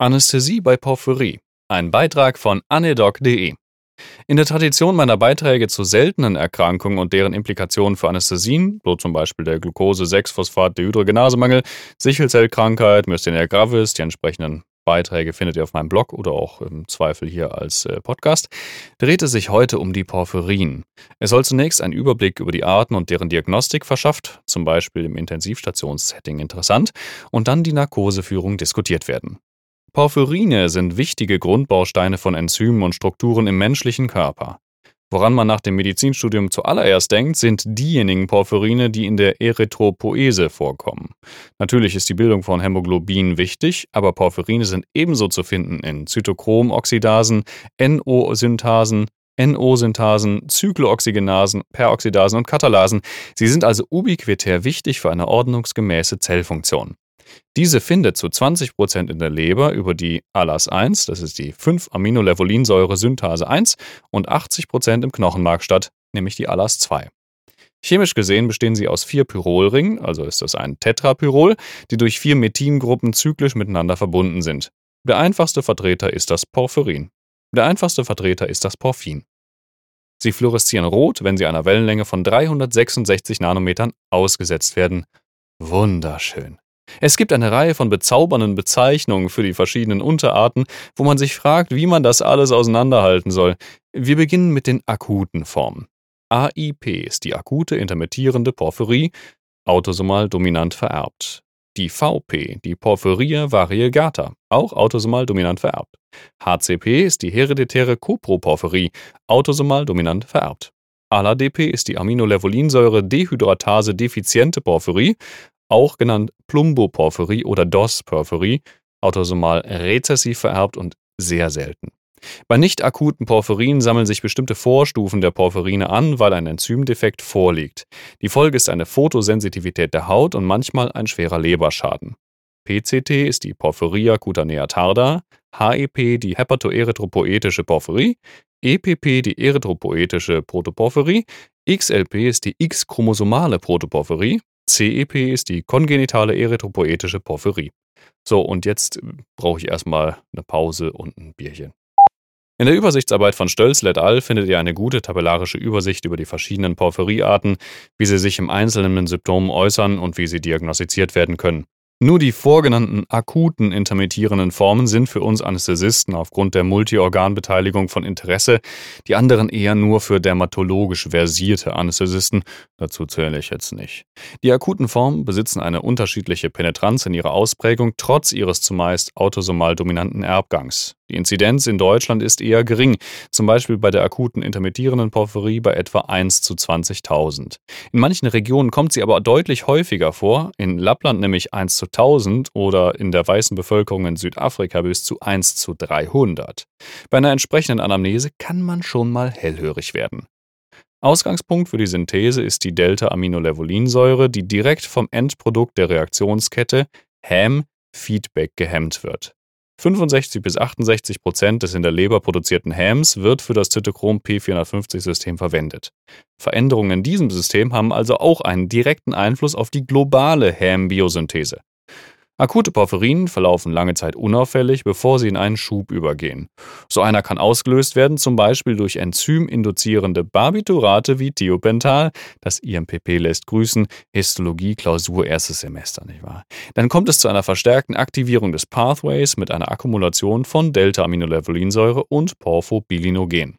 Anästhesie bei Porphyrie. Ein Beitrag von anedoc.de. In der Tradition meiner Beiträge zu seltenen Erkrankungen und deren Implikationen für Anästhesien, so zum Beispiel der Glucose-6-Phosphat-Dehydrogenasemangel, Sichelzellkrankheit, Myasthenia gravis, die entsprechenden Beiträge findet ihr auf meinem Blog oder auch im Zweifel hier als äh, Podcast, dreht es sich heute um die Porphyrien. Es soll zunächst ein Überblick über die Arten und deren Diagnostik verschafft, zum Beispiel im Intensivstationssetting interessant, und dann die Narkoseführung diskutiert werden. Porphyrine sind wichtige Grundbausteine von Enzymen und Strukturen im menschlichen Körper. Woran man nach dem Medizinstudium zuallererst denkt, sind diejenigen Porphyrine, die in der Erythropoese vorkommen. Natürlich ist die Bildung von Hämoglobin wichtig, aber Porphyrine sind ebenso zu finden in Zytochromoxidasen, NO-Synthasen, NO-Synthasen, Zyklooxygenasen, Peroxidasen und Katalasen. Sie sind also ubiquitär wichtig für eine ordnungsgemäße Zellfunktion. Diese findet zu 20% in der Leber über die ALAS1, das ist die 5-Aminolevolinsäure-Synthase 1, und 80% im Knochenmark statt, nämlich die ALAS2. Chemisch gesehen bestehen sie aus vier Pyrolringen, also ist das ein Tetrapyrol, die durch vier Methingruppen zyklisch miteinander verbunden sind. Der einfachste Vertreter ist das Porphyrin. Der einfachste Vertreter ist das Porphin. Sie fluoreszieren rot, wenn sie einer Wellenlänge von 366 Nanometern ausgesetzt werden. Wunderschön. Es gibt eine Reihe von bezaubernden Bezeichnungen für die verschiedenen Unterarten, wo man sich fragt, wie man das alles auseinanderhalten soll. Wir beginnen mit den akuten Formen. AIP ist die akute intermittierende Porphyrie, autosomal dominant vererbt. Die VP, die Porphyria variegata, auch autosomal dominant vererbt. HCP ist die hereditäre Coproporphyrie, autosomal dominant vererbt. ALA-DP ist die Aminolevolinsäure Dehydratase defiziente Porphyrie, auch genannt Plumboporphyrie oder DOS-Porphyrie, autosomal rezessiv vererbt und sehr selten. Bei nicht akuten Porphyrien sammeln sich bestimmte Vorstufen der Porphyrine an, weil ein Enzymdefekt vorliegt. Die Folge ist eine Photosensitivität der Haut und manchmal ein schwerer Leberschaden. PCT ist die Porphyria cutanea tarda, HEP die hepatoerythropoetische Porphyrie, EPP die erythropoetische Protoporphyrie, XLP ist die X-chromosomale Protoporphyrie, CEP ist die kongenitale erythropoetische Porphyrie. So, und jetzt brauche ich erstmal eine Pause und ein Bierchen. In der Übersichtsarbeit von Stölz et al. findet ihr eine gute tabellarische Übersicht über die verschiedenen Porphyriearten, wie sie sich im Einzelnen Symptomen äußern und wie sie diagnostiziert werden können. Nur die vorgenannten akuten intermittierenden Formen sind für uns Anästhesisten aufgrund der Multiorganbeteiligung von Interesse, die anderen eher nur für dermatologisch versierte Anästhesisten, dazu zähle ich jetzt nicht. Die akuten Formen besitzen eine unterschiedliche Penetranz in ihrer Ausprägung trotz ihres zumeist autosomal dominanten Erbgangs. Die Inzidenz in Deutschland ist eher gering, zum Beispiel bei der akuten intermittierenden Porphyrie bei etwa 1 zu 20.000. In manchen Regionen kommt sie aber deutlich häufiger vor, in Lappland nämlich 1 zu 1000 oder in der weißen Bevölkerung in Südafrika bis zu 1 zu 300. Bei einer entsprechenden Anamnese kann man schon mal hellhörig werden. Ausgangspunkt für die Synthese ist die Delta-Aminolevolinsäure, die direkt vom Endprodukt der Reaktionskette HAM Feedback gehemmt wird. 65 bis 68 Prozent des in der Leber produzierten Hams wird für das Zytochrom P450-System verwendet. Veränderungen in diesem System haben also auch einen direkten Einfluss auf die globale Ham-Biosynthese. Akute Porphyrien verlaufen lange Zeit unauffällig, bevor sie in einen Schub übergehen. So einer kann ausgelöst werden, zum Beispiel durch enzyminduzierende Barbiturate wie Thiopental. Das IMPP lässt grüßen. Histologie, Klausur, erstes Semester, nicht wahr? Dann kommt es zu einer verstärkten Aktivierung des Pathways mit einer Akkumulation von Delta-Aminolevolinsäure und Porphobilinogen.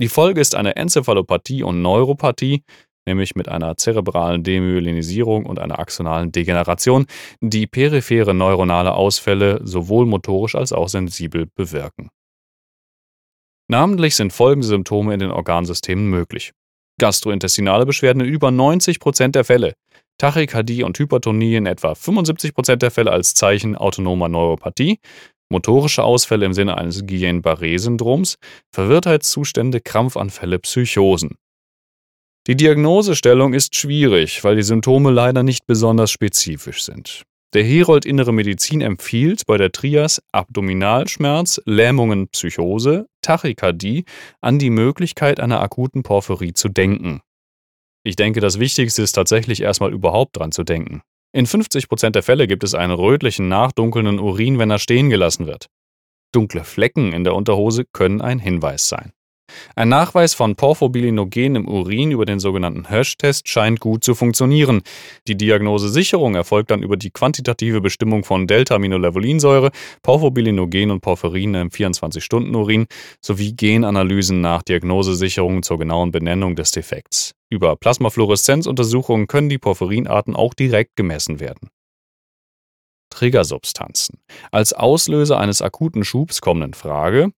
Die Folge ist eine Enzephalopathie und Neuropathie, nämlich mit einer zerebralen Demyelinisierung und einer axonalen Degeneration, die periphere neuronale Ausfälle sowohl motorisch als auch sensibel bewirken. Namentlich sind folgende Symptome in den Organsystemen möglich. Gastrointestinale Beschwerden in über 90% der Fälle, Tachykardie und Hypertonie in etwa 75% der Fälle als Zeichen autonomer Neuropathie, motorische Ausfälle im Sinne eines Guillain-Barré-Syndroms, Verwirrtheitszustände, Krampfanfälle, Psychosen. Die Diagnosestellung ist schwierig, weil die Symptome leider nicht besonders spezifisch sind. Der Herold Innere Medizin empfiehlt bei der Trias Abdominalschmerz, Lähmungen, Psychose, Tachykardie an die Möglichkeit einer akuten Porphyrie zu denken. Ich denke, das Wichtigste ist tatsächlich erstmal überhaupt dran zu denken. In 50% der Fälle gibt es einen rötlichen, nachdunkelnden Urin, wenn er stehen gelassen wird. Dunkle Flecken in der Unterhose können ein Hinweis sein. Ein Nachweis von Porphobilinogen im Urin über den sogenannten Hirsch-Test scheint gut zu funktionieren. Die Diagnosesicherung erfolgt dann über die quantitative Bestimmung von Delta-Aminolevullinsäure, Porphobilinogen und Porphyrin im 24-Stunden-Urin sowie Genanalysen nach Diagnosesicherung zur genauen Benennung des Defekts. Über Plasmafluoreszenzuntersuchungen können die Porphyrinarten auch direkt gemessen werden. Triggersubstanzen. Als Auslöser eines akuten Schubs kommen in Frage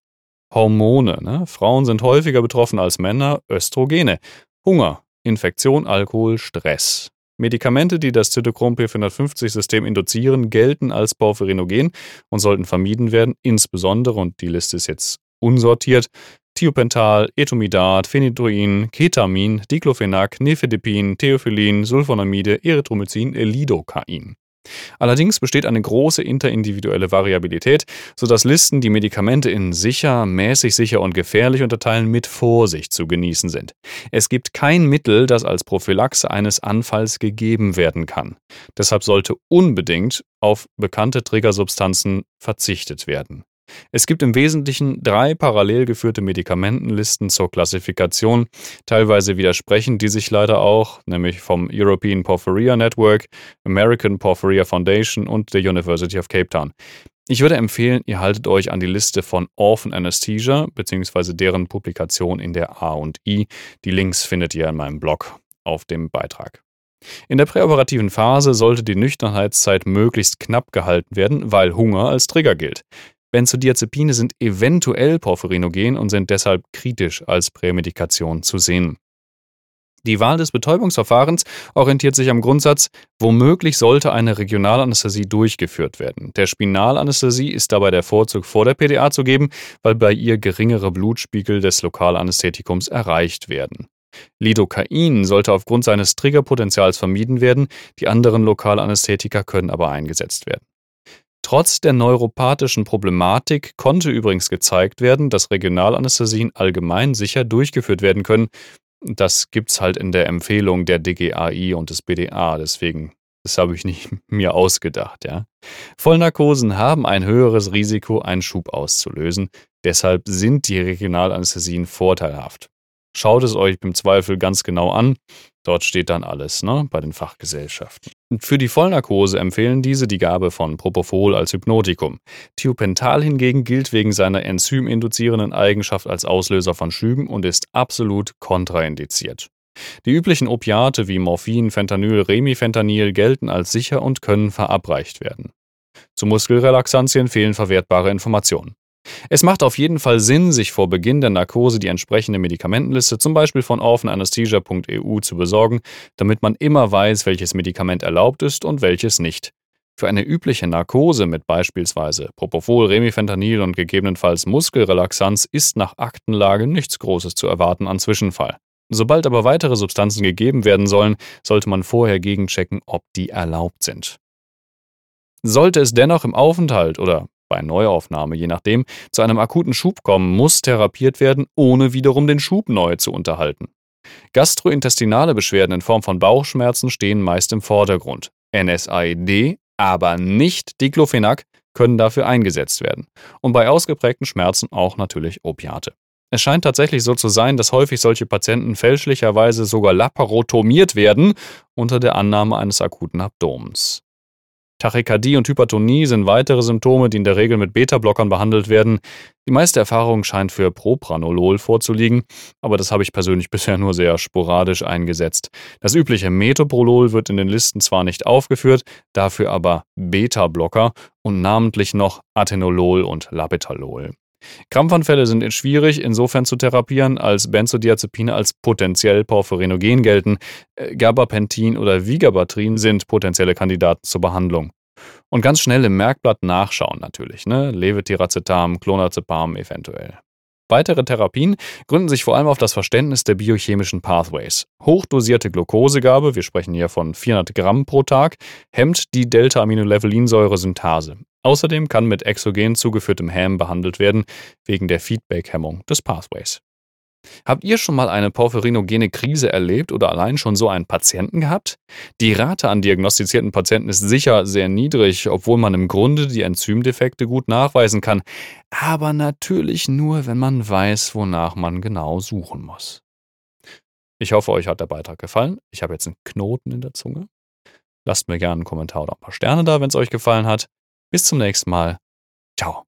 Hormone. Ne? Frauen sind häufiger betroffen als Männer. Östrogene. Hunger, Infektion, Alkohol, Stress. Medikamente, die das Zytochrom P450-System induzieren, gelten als Porphyrinogen und sollten vermieden werden, insbesondere, und die Liste ist jetzt unsortiert, Thiopental, Etomidat, Phenytoin, Ketamin, Diclofenac, Nifedipin, Theophylin, Sulfonamide, Erythromycin, Lidocain. Allerdings besteht eine große interindividuelle Variabilität, sodass Listen die Medikamente in sicher, mäßig sicher und gefährlich unterteilen mit Vorsicht zu genießen sind. Es gibt kein Mittel, das als Prophylaxe eines Anfalls gegeben werden kann. Deshalb sollte unbedingt auf bekannte Triggersubstanzen verzichtet werden. Es gibt im Wesentlichen drei parallel geführte Medikamentenlisten zur Klassifikation, teilweise widersprechend, die sich leider auch, nämlich vom European Porphyria Network, American Porphyria Foundation und der University of Cape Town. Ich würde empfehlen, ihr haltet euch an die Liste von Orphan Anesthesia bzw. deren Publikation in der A&I. Die Links findet ihr in meinem Blog auf dem Beitrag. In der präoperativen Phase sollte die Nüchternheitszeit möglichst knapp gehalten werden, weil Hunger als Trigger gilt. Benzodiazepine sind eventuell porphyrinogen und sind deshalb kritisch als Prämedikation zu sehen. Die Wahl des Betäubungsverfahrens orientiert sich am Grundsatz, womöglich sollte eine Regionalanästhesie durchgeführt werden. Der Spinalanästhesie ist dabei der Vorzug vor der PDA zu geben, weil bei ihr geringere Blutspiegel des Lokalanästhetikums erreicht werden. Lidocain sollte aufgrund seines Triggerpotenzials vermieden werden, die anderen Lokalanästhetika können aber eingesetzt werden. Trotz der neuropathischen Problematik konnte übrigens gezeigt werden, dass Regionalanästhesien allgemein sicher durchgeführt werden können. Das gibt's halt in der Empfehlung der DGAI und des BDA, deswegen das habe ich nicht mir ausgedacht, ja. Vollnarkosen haben ein höheres Risiko, einen Schub auszulösen. Deshalb sind die Regionalanästhesien vorteilhaft. Schaut es euch im Zweifel ganz genau an. Dort steht dann alles, ne, bei den Fachgesellschaften. Für die Vollnarkose empfehlen diese die Gabe von Propofol als Hypnotikum. Thiopental hingegen gilt wegen seiner enzyminduzierenden Eigenschaft als Auslöser von Schüben und ist absolut kontraindiziert. Die üblichen Opiate wie Morphin, Fentanyl, Remifentanil gelten als sicher und können verabreicht werden. Zu Muskelrelaxantien fehlen verwertbare Informationen. Es macht auf jeden Fall Sinn, sich vor Beginn der Narkose die entsprechende Medikamentenliste zum Beispiel von orphananesthesia.eu zu besorgen, damit man immer weiß, welches Medikament erlaubt ist und welches nicht. Für eine übliche Narkose mit beispielsweise Propofol, Remifentanil und gegebenenfalls Muskelrelaxanz ist nach Aktenlage nichts Großes zu erwarten an Zwischenfall. Sobald aber weitere Substanzen gegeben werden sollen, sollte man vorher gegenchecken, ob die erlaubt sind. Sollte es dennoch im Aufenthalt oder bei Neuaufnahme, je nachdem, zu einem akuten Schub kommen, muss therapiert werden, ohne wiederum den Schub neu zu unterhalten. Gastrointestinale Beschwerden in Form von Bauchschmerzen stehen meist im Vordergrund. NSAID, aber nicht Diclofenac, können dafür eingesetzt werden. Und bei ausgeprägten Schmerzen auch natürlich Opiate. Es scheint tatsächlich so zu sein, dass häufig solche Patienten fälschlicherweise sogar laparotomiert werden unter der Annahme eines akuten Abdomens. Tachykardie und Hypertonie sind weitere Symptome, die in der Regel mit Beta-Blockern behandelt werden. Die meiste Erfahrung scheint für Propranolol vorzuliegen, aber das habe ich persönlich bisher nur sehr sporadisch eingesetzt. Das übliche Metoprolol wird in den Listen zwar nicht aufgeführt, dafür aber Beta-Blocker und namentlich noch Atenolol und Labetalol. Krampfanfälle sind schwierig insofern zu therapieren, als Benzodiazepine als potenziell porphyrinogen gelten. Äh, Gabapentin oder Vigabatrin sind potenzielle Kandidaten zur Behandlung. Und ganz schnell im Merkblatt nachschauen natürlich, ne? Levetiracetam, Clonazepam eventuell. Weitere Therapien gründen sich vor allem auf das Verständnis der biochemischen Pathways. Hochdosierte Glukosegabe, wir sprechen hier von 400 Gramm pro Tag, hemmt die Delta-Aminolevullinsäure-Synthase. Außerdem kann mit exogen zugeführtem Ham behandelt werden, wegen der Feedback-Hemmung des Pathways. Habt ihr schon mal eine porphyrinogene Krise erlebt oder allein schon so einen Patienten gehabt? Die Rate an diagnostizierten Patienten ist sicher sehr niedrig, obwohl man im Grunde die Enzymdefekte gut nachweisen kann. Aber natürlich nur, wenn man weiß, wonach man genau suchen muss. Ich hoffe, euch hat der Beitrag gefallen. Ich habe jetzt einen Knoten in der Zunge. Lasst mir gerne einen Kommentar oder ein paar Sterne da, wenn es euch gefallen hat. Bis zum nächsten Mal. Ciao.